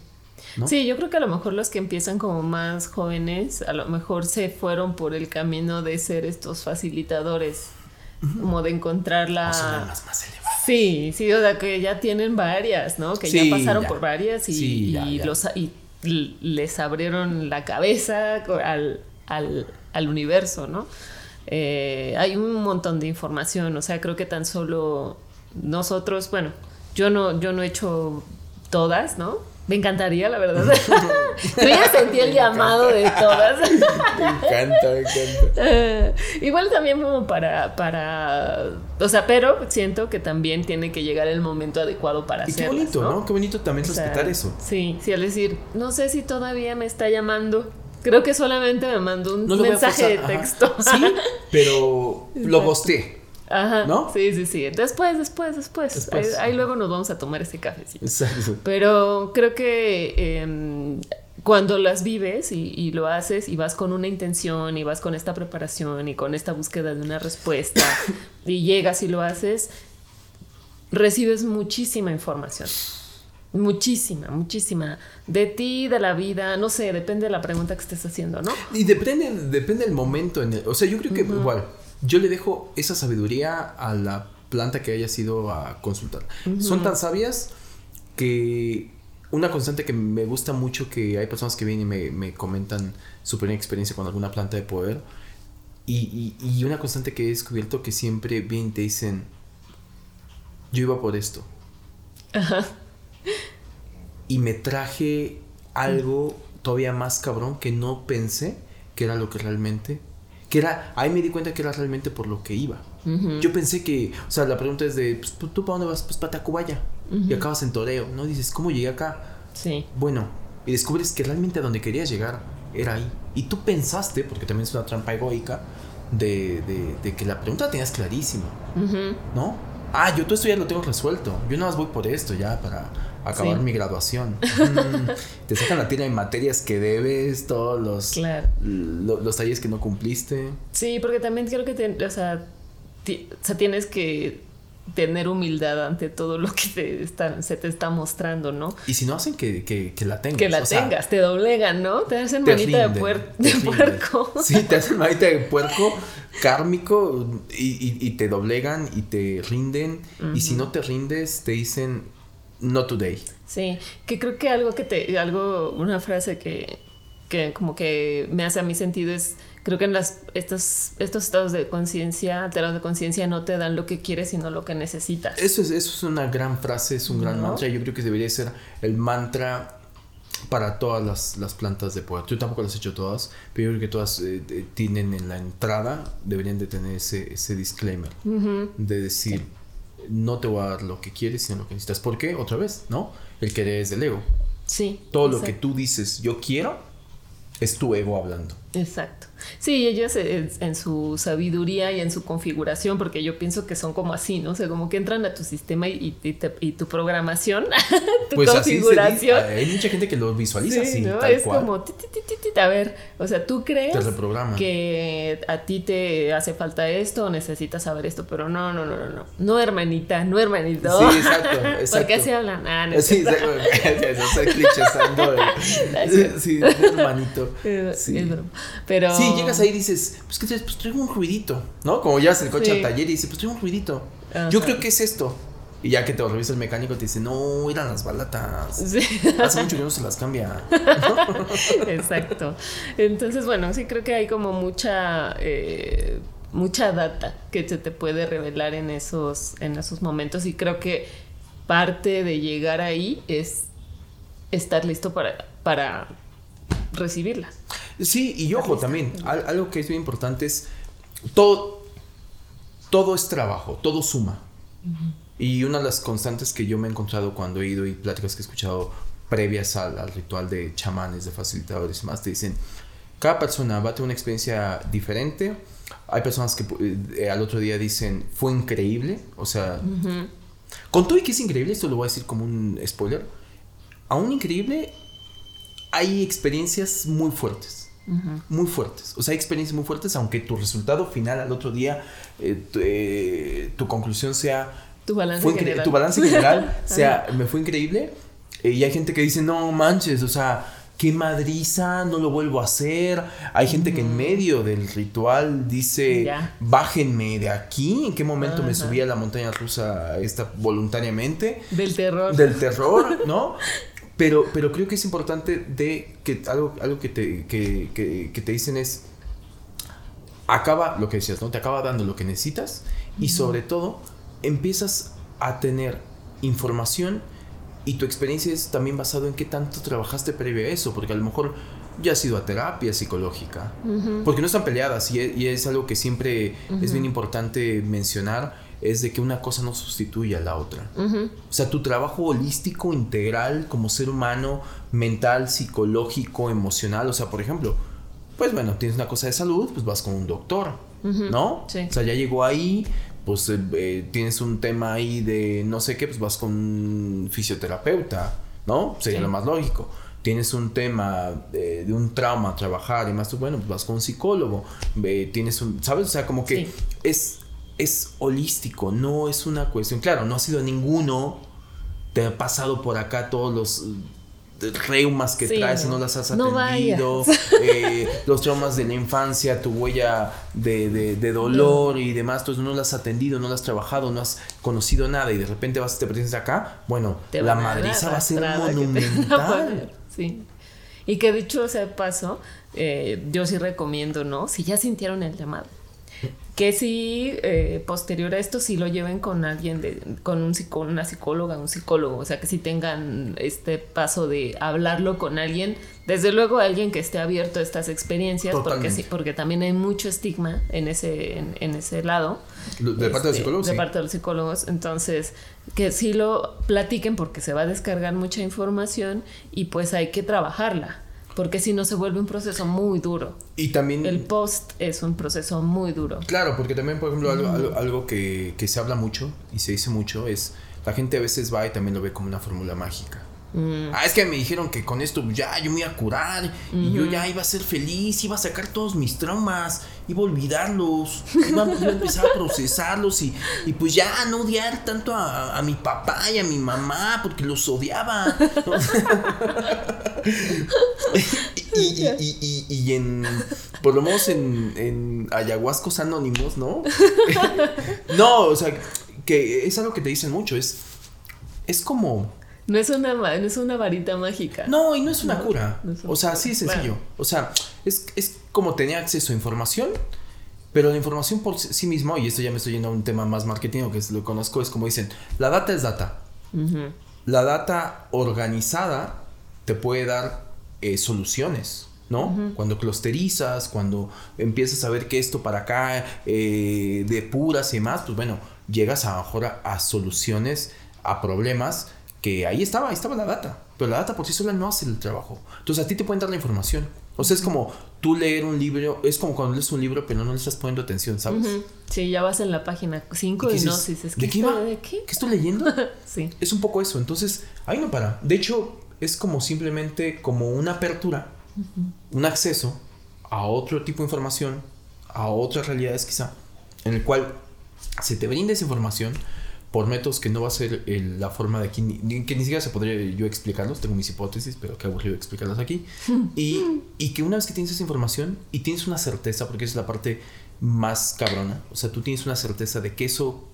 Sí, yo creo que a lo mejor los que empiezan como más jóvenes, a lo mejor se fueron por el camino de ser estos facilitadores, como de encontrar la... más Sí, sí, o sea, que ya tienen varias, ¿no? Que ya pasaron por varias y, Los, y les abrieron la cabeza al, al, al universo, ¿no? eh, hay un montón de información, o sea, creo que tan solo nosotros, bueno, yo no, yo no he hecho todas, ¿no? Me encantaría, la verdad. yo ya sentí el llamado de todas. me encanta, me encanta. Igual también como para, para, o sea, pero siento que también tiene que llegar el momento adecuado para y hacerlas, qué bonito, ¿no? Qué bonito también O sea, respetar eso. Sí, sí, al decir, no sé si todavía me está llamando. Creo que solamente me mandó un No mensaje de ajá. texto. Sí, pero lo Exacto. Ajá. ¿No? Sí, sí, sí. Después, después, después. Después. Ahí, ahí luego nos vamos a tomar ese cafecito. Exacto. Pero creo que em, cuando las vives y, y lo haces y vas con una intención y vas con esta preparación y con esta búsqueda de una respuesta y llegas y lo haces, recibes muchísima información. Muchísima, muchísima. De ti, de la vida, no sé, depende de la pregunta que estés haciendo, ¿no? Y depende, depende del momento. En el- o sea, yo creo que igual, yo le dejo esa sabiduría a la planta que hayas ido a consultar. Son tan sabias que una constante que me gusta mucho que hay personas que vienen y me, me comentan su primera experiencia con alguna planta de poder. Y, y- y una constante que he descubierto que siempre vienen y te dicen, yo iba por esto. Y me traje algo todavía más cabrón que no pensé que era lo que realmente... Que era, ahí me di cuenta que era realmente por lo que iba. Yo pensé que, o sea, la pregunta es de, pues, ¿tú para dónde vas? Pues para Tacubaya. Y acabas en Toreo, ¿no? Dices, ¿cómo llegué acá? Sí. Bueno, y descubres que realmente a donde querías llegar era ahí. Y tú pensaste, porque también es una trampa egoica, de, de- de que la pregunta la tenías clarísima. ¿no? Ah, yo todo esto ya lo tengo resuelto. Yo nada más voy por esto ya para acabar Sí. mi graduación. Mm, te sacan la tira de materias que debes, todos los, Claro. lo- los talleres que no cumpliste. Sí, porque también creo que, te- o, sea, ti- o sea, tienes que tener humildad ante todo lo que te está, se te está mostrando, ¿no? Y si no hacen que, que, que la tengas. Que la o sea, tengas, te doblegan, ¿no? Te hacen te manita de, puer- puerco. Sí, te hacen manita de puerco kármico y, y- y te doblegan y te rinden. Y si no te rindes, te dicen no today. Sí, que creo que algo que te, algo, una frase que, que como que me hace a mí sentido es, creo que en las, estos, estos estados de conciencia, alterados de conciencia, no te dan lo que quieres, sino lo que necesitas. Eso es, eso es una gran frase, es un gran ¿No? mantra. Yo creo que debería ser el mantra para todas las, las plantas de poder. Yo tampoco las he hecho todas, pero yo creo que todas eh, tienen en la entrada, deberían de tener ese, ese disclaimer Ujú. de decir, no te voy a dar lo que quieres, sino lo que necesitas. ¿Por qué? Otra vez, ¿no? El querer es del ego. Sí. Todo lo que tú dices, yo quiero, es tu ego hablando. Exacto. Sí, ellos en, su sabiduría y en su configuración, porque yo pienso que son como así, ¿no? O sea, como que entran a tu sistema y, y te- y tu programación, tu Pues se configuración. Hay mucha gente que lo visualiza Sí, así, ¿no? tal es cual. como, ti, a ver, o sea, tú crees que a ti te hace falta esto o necesitas saber esto, pero no, no, no, no, no, no hermanita, no hermanito. Sí, exacto, exacto. Porque así hablan. Ah, no Sí, exacto. El- Sí, hermanito. Sí. es broma. Pero Sí, llegas ahí y dices, pues que pues traigo un ruidito, ¿no? Como llevas el coche Sí. al taller y dices, pues traigo un ruidito. Ajá. Yo creo que es esto. Y ya que te lo revisa el mecánico, te dice, no, eran las balatas. Sí. Hace mucho que no se las cambia. Exacto. Entonces, bueno, sí creo que hay como mucha eh, mucha data que se te puede revelar en esos en esos momentos y creo que parte de llegar ahí es estar listo para para recibirla. Sí, y ojo también, al- algo que es bien importante es todo, todo es trabajo, todo suma. Y una de las constantes que yo me he encontrado cuando he ido y pláticas que he escuchado previas al, al ritual de chamanes, de facilitadores y más, te dicen, cada persona va a tener una experiencia diferente. Hay personas que eh, al otro día dicen, fue increíble, o sea, con todo y que es increíble, esto lo voy a decir como un spoiler, aún increíble hay experiencias muy fuertes. Muy fuertes. O sea, hay experiencias muy fuertes, aunque tu resultado final al otro día, eh, tu, eh, tu conclusión sea. Tu balance general. Tu balance general sea, me fue increíble. eh, y hay gente que dice, no manches, o sea, qué madriza, no lo vuelvo a hacer. Hay gente que en medio del ritual dice, Ya. bájenme de aquí. ¿En qué momento me subí a la montaña rusa esta voluntariamente? Del terror. del terror, ¿no? Pero, pero creo que es importante de que algo, algo que, te, que, que- que te dicen es acaba, lo que decías, ¿no? Te acaba dando lo que necesitas y sobre todo empiezas a tener información y tu experiencia es también basado en qué tanto trabajaste previo a eso, porque a lo mejor ya has ido a terapia psicológica, porque no están peleadas y es, y es algo que siempre es bien importante mencionar, es de que una cosa no sustituye a la otra. O sea, tu trabajo holístico, integral, como ser humano, mental, psicológico, emocional, o sea, por ejemplo, pues bueno, tienes una cosa de salud, pues vas con un doctor, ¿no? Sí. O sea, ya llegó ahí, pues eh, eh, tienes un tema ahí de no sé qué, pues vas con un fisioterapeuta, ¿no? Sería Sí. lo más lógico. Tienes un tema de, de un trauma a trabajar y más, pues bueno, pues vas con un psicólogo. Eh, tienes un, ¿sabes? O sea, como que Sí. es, es holístico, no es una cuestión. Claro, no ha sido ninguno, te ha pasado por acá todos los eh, reumas que Sí, traes y no. las has No atendido, eh, los traumas de la infancia, tu huella de, de- de dolor y demás, entonces no las has atendido, no las has trabajado, no has conocido nada y de repente vas te presentas acá, bueno, Te la madriza va a ser te monumental. Sí. Y que dicho sea de paso, eh, yo sí recomiendo, ¿no? Si ya sintieron el llamado, que sí, eh, posterior a esto, sí lo lleven con alguien, de, con un psicó- una psicóloga, un psicólogo, o sea, que sí tengan este paso de hablarlo con alguien, desde luego alguien que esté abierto a estas experiencias, porque sí, porque también hay mucho estigma en ese, en, en ese lado. De parte Este, De sí. parte de los psicólogos. Entonces, que sí lo platiquen porque se va a descargar mucha información y pues hay que trabajarla. Porque si no se vuelve un proceso muy duro. Y también... El post es un proceso muy duro. Claro, porque también, por ejemplo, algo, algo, algo que, que se habla mucho y se dice mucho es, la gente a veces va y también lo ve como una fórmula mágica. Mm. Ah, es que me dijeron que con esto ya yo me iba a curar y yo ya iba a ser feliz, iba a sacar todos mis traumas, iba a olvidarlos, iba, iba a empezar a procesarlos y, y pues ya no odiar tanto a, a mi papá y a mi mamá porque los odiaba. y, y, y, y, en, por lo menos en, en ayahuascos anónimos, ¿no? no, o sea, que es algo que te dicen mucho, es, es como... No es una, no es una varita mágica. No, y no es una No, cura. no es una o sea, cura, sí es sencillo. O sea, es, es como tener acceso a información, pero la información por sí misma, y esto ya me estoy yendo a un tema más marketing, que es, lo conozco, es como dicen, la data es data. La data organizada te puede dar eh, soluciones, ¿no? Cuando clusterizas, cuando empiezas a ver que esto para acá, eh, depuras y demás, pues bueno, llegas a, mejor a, a soluciones, a problemas que ahí estaba, ahí estaba la data. Pero la data por sí sola no hace el trabajo. Entonces a ti te pueden dar la información. O sea, es como tú leer un libro, es como cuando lees un libro pero no le estás poniendo atención, ¿sabes? Sí, ya vas en la página 5 ¿Y no, si dices, ¿De qué va? ¿De qué? ¿Qué estoy leyendo? Sí. Es un poco eso. Entonces, ahí no para. De hecho, es como simplemente como una apertura, un acceso a otro tipo de información, a otras realidades quizá, en el cual se te brinda esa información por métodos que no va a ser el- la forma de aquí, ni, ni- que ni siquiera se podría yo explicarlos, tengo mis hipótesis, pero qué aburrido explicarlas aquí. Y, y que una vez que tienes esa información y tienes una certeza, porque esa es la parte más cabrona, o sea, tú tienes una certeza de que eso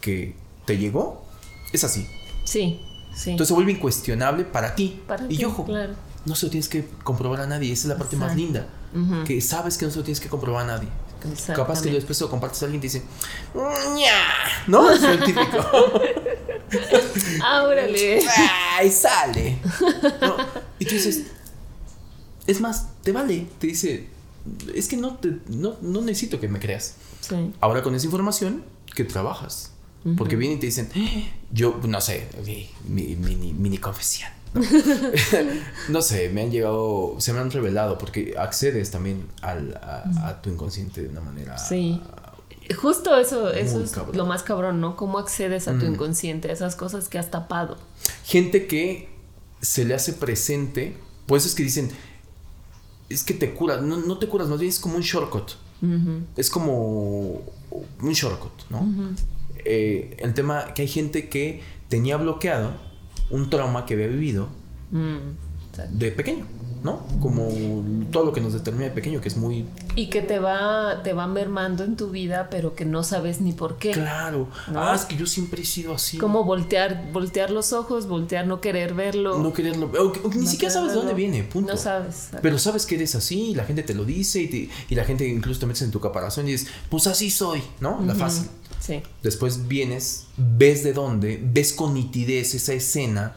que te llegó es así. Sí, sí. Entonces se vuelve incuestionable para ti. Para y ti, ojo, claro. no se lo tienes que comprobar a nadie. Esa es la parte más linda. Que sabes que no se lo tienes que comprobar a nadie. Capaz que después lo compartes a alguien y te dice, ¿no? Es el típico. Órale. ¡Ay, sale! ¿No? Y tú dices, es más, te vale. Te dice, es que no, te, no, no necesito que me creas. Sí. Ahora con esa información que trabajas. Porque vienen y te dicen, "Eh, yo, no sé, mi, mi- mini, mini confesión. No. No sé, me han llegado, se me han revelado porque accedes también al, a, a tu inconsciente de una manera... Sí. Justo eso, eso es cabrón. lo más cabrón, ¿no? Cómo accedes a tu Mm. inconsciente, a esas cosas que has tapado. Gente que se le hace presente, pues es que dicen, es que te curas, no, no te curas, más bien es como un shortcut. Es como un shortcut, ¿no? Eh, el tema que hay gente que tenía bloqueado un trauma que había vivido Mm, de pequeño. ¿no? Como todo lo que nos determina de pequeño, que es muy... Y que te va, te va mermando en tu vida, pero que no sabes ni por qué. Claro. Ah, es que yo siempre he sido así. Como voltear, voltear los ojos, voltear, no querer verlo. No quererlo. ni siquiera sabes de dónde viene, punto. No sabes. Pero sabes que eres así, y la gente te lo dice, y, y la gente incluso te metes en tu caparazón y dices, pues así soy, ¿no? La fácil. Sí. Después vienes, ves de dónde, ves con nitidez esa escena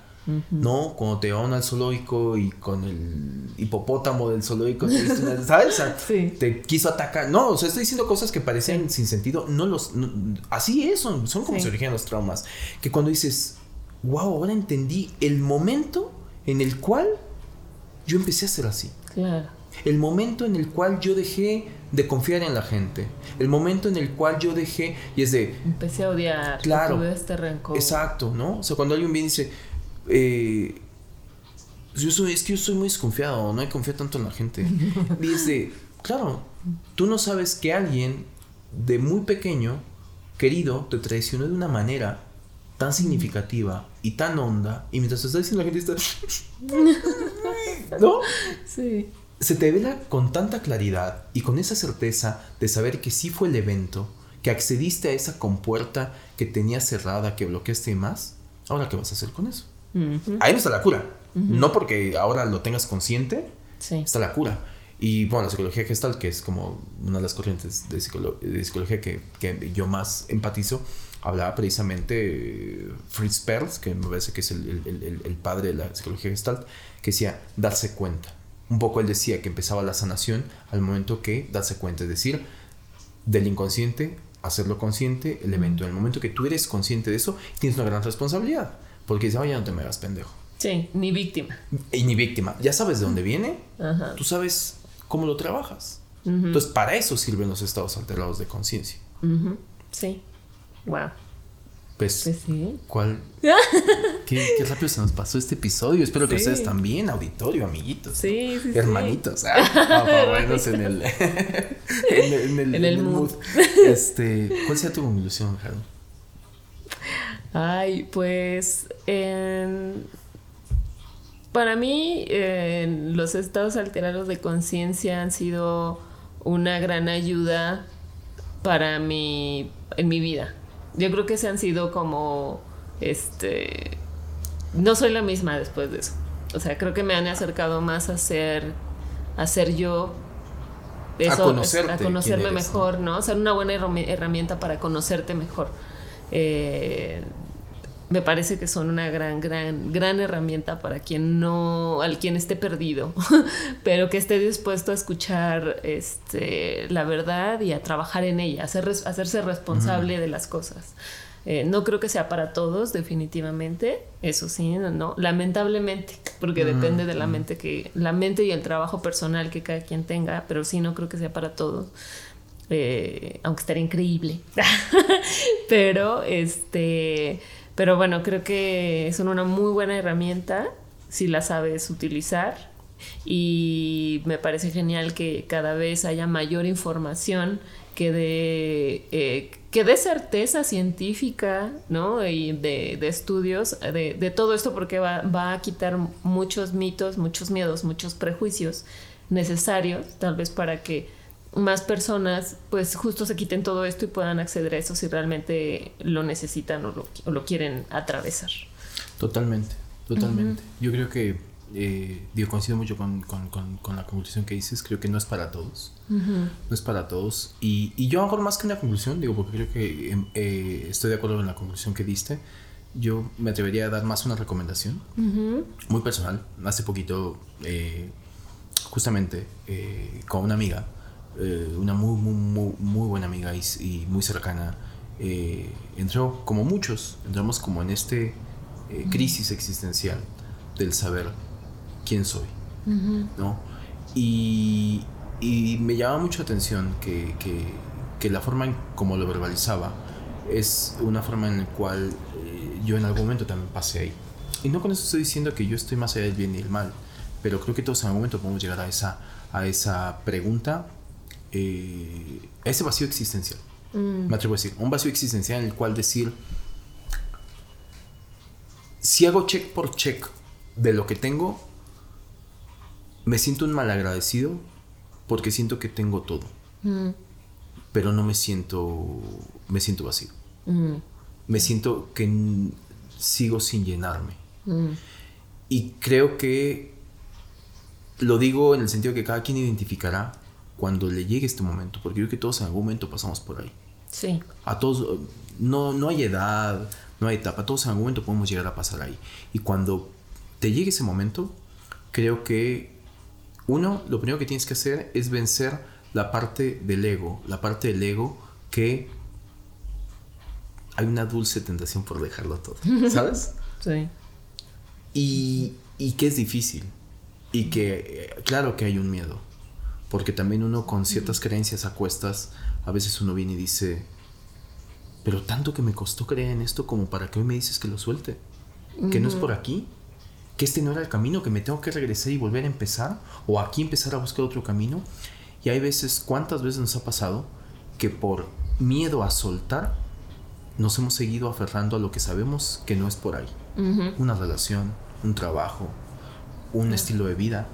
¿no? Cuando te van al zoológico y con el hipopótamo del zoológico, te, ¿sabes? Te quiso atacar. No, o sea, estoy diciendo cosas que parecen sin sentido. No los. así es, son, como se originan los traumas. Que cuando dices, wow, ahora entendí el momento en el cual yo empecé a ser así. Claro. El momento en el cual yo dejé de confiar en la gente. El momento en el cual yo dejé y es de... Empecé a odiar. Claro. Tuve este rencor. Exacto, ¿no? O sea, cuando alguien viene y dice, eh, yo soy, es que yo soy muy desconfiado, no hay confío tanto en la gente. Dice, claro, tú no sabes que alguien de muy pequeño, querido, te traicionó de una manera tan significativa y tan honda, y mientras te está diciendo la gente está... ¿No? Sí. Se te vela con tanta claridad y con esa certeza de saber que sí fue el evento, que accediste a esa compuerta que tenía cerrada, que bloqueaste más. Ahora, ¿qué vas a hacer con eso? Ahí no está la cura. No porque ahora lo tengas consciente, está la cura. Y bueno, la psicología gestal, que es como una de las corrientes de, psicología que, yo más empatizo, hablaba precisamente Fritz Perls, que me parece que es el, padre de la psicología gestalt, que decía darse cuenta. Un poco él decía que empezaba la sanación al momento que darse cuenta, es decir, del inconsciente, hacerlo consciente, el evento. En el momento que tú eres consciente de eso, tienes una gran responsabilidad. Porque dice, oye, no te me hagas pendejo. Sí, ni víctima. Y ni víctima. Ya sabes de dónde viene, tú sabes cómo lo trabajas. Entonces, para eso sirven los estados alterados de conciencia. Sí. Wow. Pues, pues sí. ¿cuál? ¿Qué, qué, rápido se nos pasó este episodio. Espero que ustedes también, auditorio, amiguitos. Sí, sí, Hermanitos. Sí. Ah, en el, en el, en el, mood. Este, ¿Cuál sea tu conclusión, Harold? Ay, pues para mí los estados alterados de conciencia han sido una gran ayuda para mi en mi vida. Yo creo que se han sido como este no soy la misma después de eso. O sea, creo que me han acercado más a ser a ser yo a, conocerte, a conocerme mejor, ¿no? O sea, una buena herramienta para conocerte mejor. Eh, me parece que son una gran, gran, gran herramienta para quien no, al quien esté perdido, pero que esté dispuesto a escuchar este, la verdad y a trabajar en ella, hacer, hacerse responsable de las cosas. Eh, no creo que sea para todos, definitivamente, eso sí, no, lamentablemente, porque depende de la mente que, la mente y el trabajo personal que cada quien tenga, pero sí no creo que sea para todos. Eh, aunque estaría increíble. pero este pero bueno, creo que son una muy buena herramienta si la sabes utilizar. Y me parece genial que cada vez haya mayor información que dé, eh, que dé certeza científica, ¿no? Y de, estudios de, de, todo esto, porque va, va a quitar muchos mitos, muchos miedos, muchos prejuicios necesarios, tal vez para que más personas pues justo se quiten todo esto y puedan acceder a eso si realmente lo necesitan o lo, quieren atravesar. Totalmente, totalmente. Yo creo que, eh, digo, coincido mucho con, la conclusión que dices, creo que no es para todos, no es para todos. Y, y yo hago más que una conclusión, digo, porque creo que em, eh, estoy de acuerdo con la conclusión que diste. Yo me atrevería a dar más una recomendación, muy personal. Hace poquito, eh, justamente, con una amiga, eh, una muy, muy, muy, buena amiga y, muy cercana, eh, entró, como muchos, entramos como en este eh, crisis existencial del saber quién soy, ¿no? Y, y, me llama mucho la atención que, que, que, la forma en como lo verbalizaba es una forma en la cual yo en algún momento también pasé ahí. Y no con eso estoy diciendo que yo estoy más allá del bien y el mal, pero creo que todos en algún momento podemos llegar a esa, a esa pregunta eh, ese vacío existencial. Mm. Me atrevo a decir, un vacío existencial en el cual decir, si hago check por check de lo que tengo, me siento un malagradecido porque siento que tengo todo. Pero no me siento, me siento vacío. Me siento que sigo sin llenarme. Y creo que lo digo en el sentido que cada quien identificará cuando le llegue este momento, porque yo creo que todos en algún momento pasamos por ahí. Sí. A todos, no, no hay edad, no hay etapa, todos en algún momento podemos llegar a pasar ahí. Y cuando te llegue ese momento, creo que uno, lo primero que tienes que hacer es vencer la parte del ego, la parte del ego que hay una dulce tentación por dejarlo todo, ¿sabes? sí. Y, y que es difícil. Y que, claro que hay un miedo. Porque también uno con ciertas creencias a cuestas, a veces uno viene y dice, pero tanto que me costó creer en esto como para que hoy me dices que lo suelte. Que no es por aquí. Que este no era el camino, que me tengo que regresar y volver a empezar. O aquí empezar a buscar otro camino. Y hay veces, ¿cuántas veces nos ha pasado que por miedo a soltar, nos hemos seguido aferrando a lo que sabemos que no es por ahí? Una relación, un trabajo, un estilo de vida.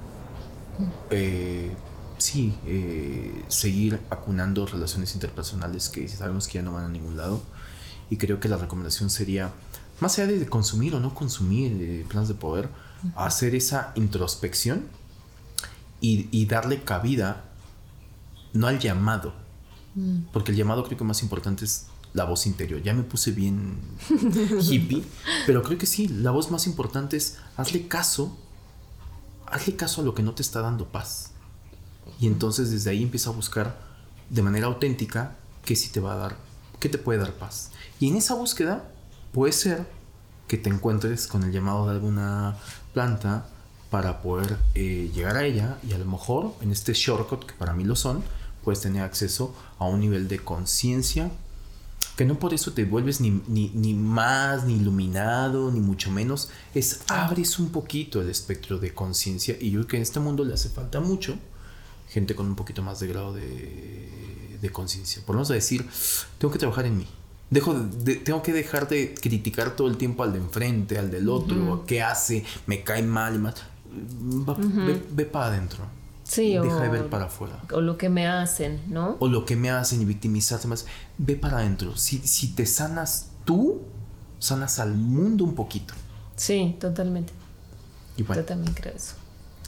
Eh, sí, eh, seguir acunando relaciones interpersonales que sabemos que ya no van a ningún lado. Y creo que la recomendación sería, más allá de consumir o no consumir eh, planes de poder, hacer esa introspección y, darle cabida, no al llamado, mm. porque el llamado creo que más importante es la voz interior. Ya me puse bien hippie, pero creo que sí, la voz más importante es hazle caso, hazle caso a lo que no te está dando paz. Y entonces desde ahí empieza a buscar de manera auténtica qué sí te va a dar, qué te puede dar paz. Y en esa búsqueda puede ser que te encuentres con el llamado de alguna planta para poder eh, llegar a ella y a lo mejor en este shortcut, que para mí lo son, puedes tener acceso a un nivel de conciencia que no por eso te vuelves ni, ni, ni, más, ni iluminado, ni mucho menos, es abres un poquito el espectro de conciencia y yo creo que en este mundo le hace falta mucho gente con un poquito más de grado de, de conciencia. Por a decir, tengo que trabajar en mí. Dejo de, tengo que dejar de criticar todo el tiempo al de enfrente, al del otro, qué hace, me cae mal y más. ve, para adentro. Sí, Deja de ver para afuera. O lo que me hacen, ¿no? O lo que me hacen y victimizarse más. Ve para adentro. Si, si te sanas tú, sanas al mundo un poquito. Sí, totalmente. Yo también creo eso.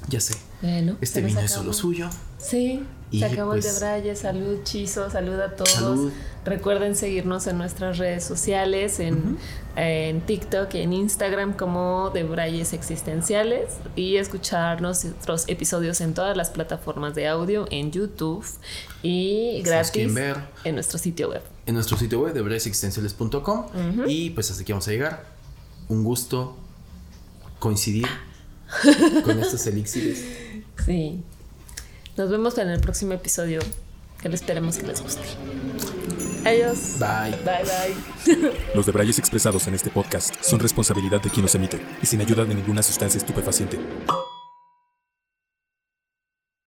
Ya sé. Bueno, este vino es solo suyo. Sí, se acabó el de pues, Braille. Salud, Chizo. Salud a todos. Recuerden seguirnos en nuestras redes sociales, en, en TikTok y en Instagram como de Brayes Existenciales y escuchar nuestros episodios en todas las plataformas de audio, en YouTube y gratis ver, en nuestro sitio web. En nuestro sitio web de brayesexistenciales.com y pues hasta aquí vamos a llegar. Un gusto coincidir con estos elixires. Sí. Nos vemos en el próximo episodio. Que esperemos que les guste. Adiós. Bye. Bye, bye. Los debrayes expresados en este podcast son responsabilidad de quien los emite y sin ayuda de ninguna sustancia estupefaciente.